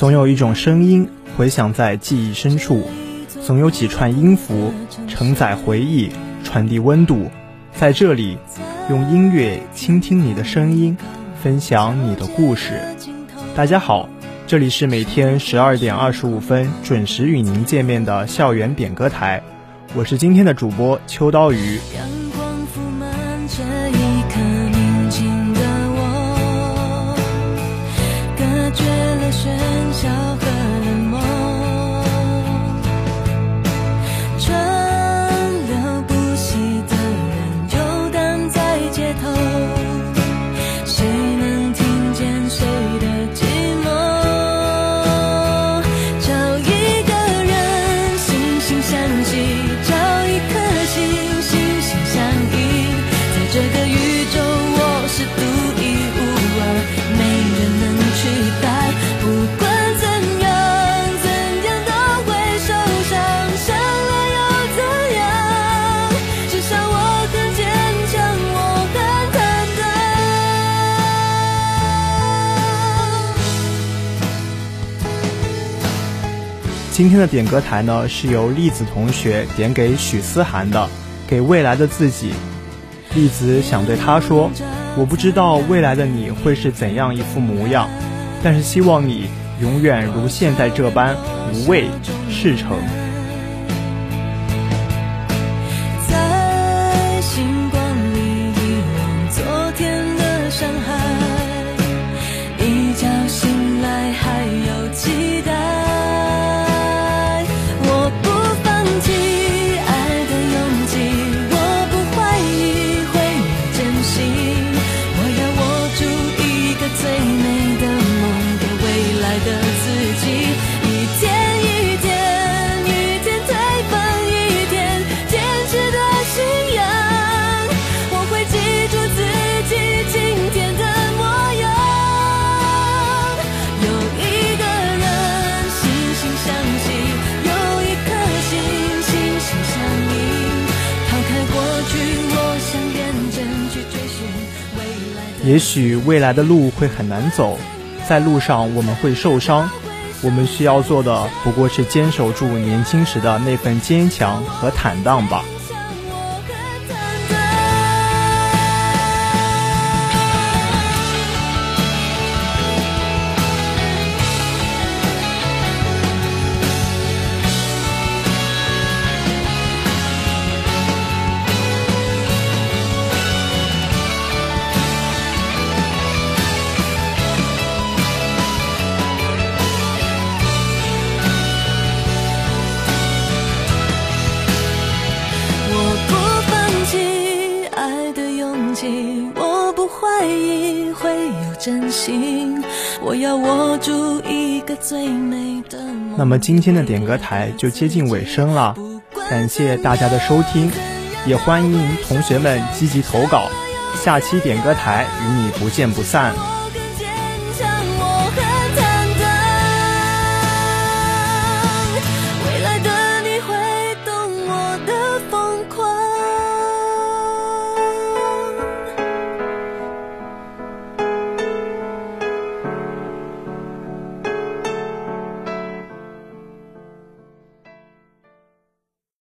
总有一种声音回响在记忆深处，总有几串音符承载回忆，传递温度。在这里，用音乐倾听你的声音，分享你的故事。大家好，这里是每天十二点二十五分准时与您见面的校园点歌台，我是今天的主播秋刀鱼。喧嚣今天的点歌台呢，是由栗子同学点给许思涵的，给未来的自己。栗子想对他说：“我不知道未来的你会是怎样一副模样，但是希望你永远如现在这般无畏赤诚。”也许未来的路会很难走，在路上我们会受伤，我们需要做的不过是坚守住年轻时的那份坚强和坦荡吧。回忆会有真心我要握住一个最美的那么今天的点歌台就接近尾声了，感谢大家的收听，也欢迎同学们积极投稿，下期点歌台与你不见不散。